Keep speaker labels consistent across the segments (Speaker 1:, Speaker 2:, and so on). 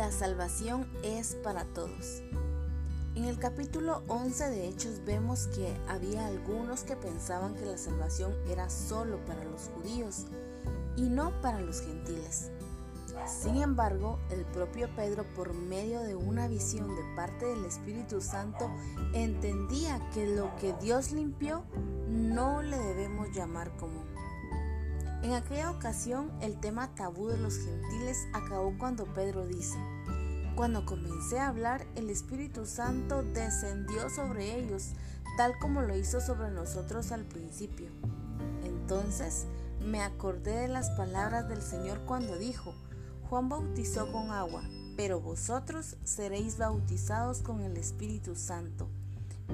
Speaker 1: La salvación es para todos. En el capítulo 11 de Hechos vemos que había algunos que pensaban que la salvación era solo para los judíos y no para los gentiles. Sin embargo, el propio Pedro, por medio de una visión de parte del Espíritu Santo, entendía que lo que Dios limpió no le debemos llamar común. En aquella ocasión, el tema tabú de los gentiles acabó cuando Pedro dice, cuando comencé a hablar, el Espíritu Santo descendió sobre ellos, tal como lo hizo sobre nosotros al principio. Entonces me acordé de las palabras del Señor cuando dijo, Juan bautizó con agua, pero vosotros seréis bautizados con el Espíritu Santo.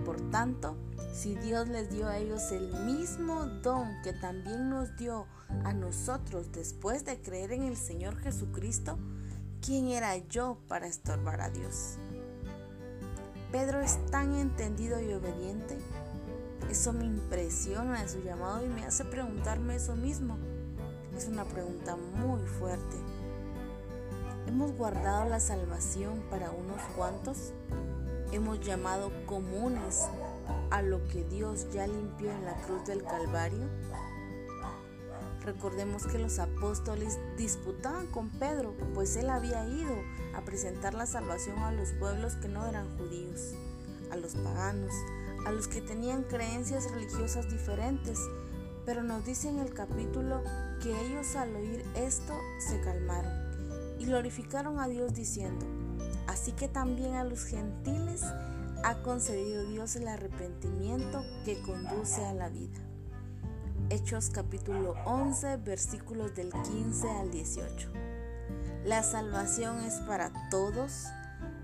Speaker 1: Por tanto, si Dios les dio a ellos el mismo don que también nos dio a nosotros después de creer en el Señor Jesucristo, ¿quién era yo para estorbar a Dios? Pedro es tan entendido y obediente. Eso me impresiona de su llamado y me hace preguntarme eso mismo. Es una pregunta muy fuerte. ¿Hemos guardado la salvación para unos cuantos? ¿Hemos llamado comunes a lo que Dios ya limpió en la cruz del Calvario? Recordemos que los apóstoles disputaban con Pedro, pues él había ido a presentar la salvación a los pueblos que no eran judíos, a los paganos, a los que tenían creencias religiosas diferentes. Pero nos dice en el capítulo que ellos al oír esto se calmaron y glorificaron a Dios diciendo, así que también a los gentiles ha concedido Dios el arrepentimiento que conduce a la vida. Hechos capítulo 11 versículos del 15 al 18. La salvación es para todos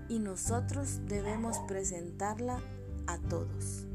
Speaker 1: y nosotros debemos presentarla a todos.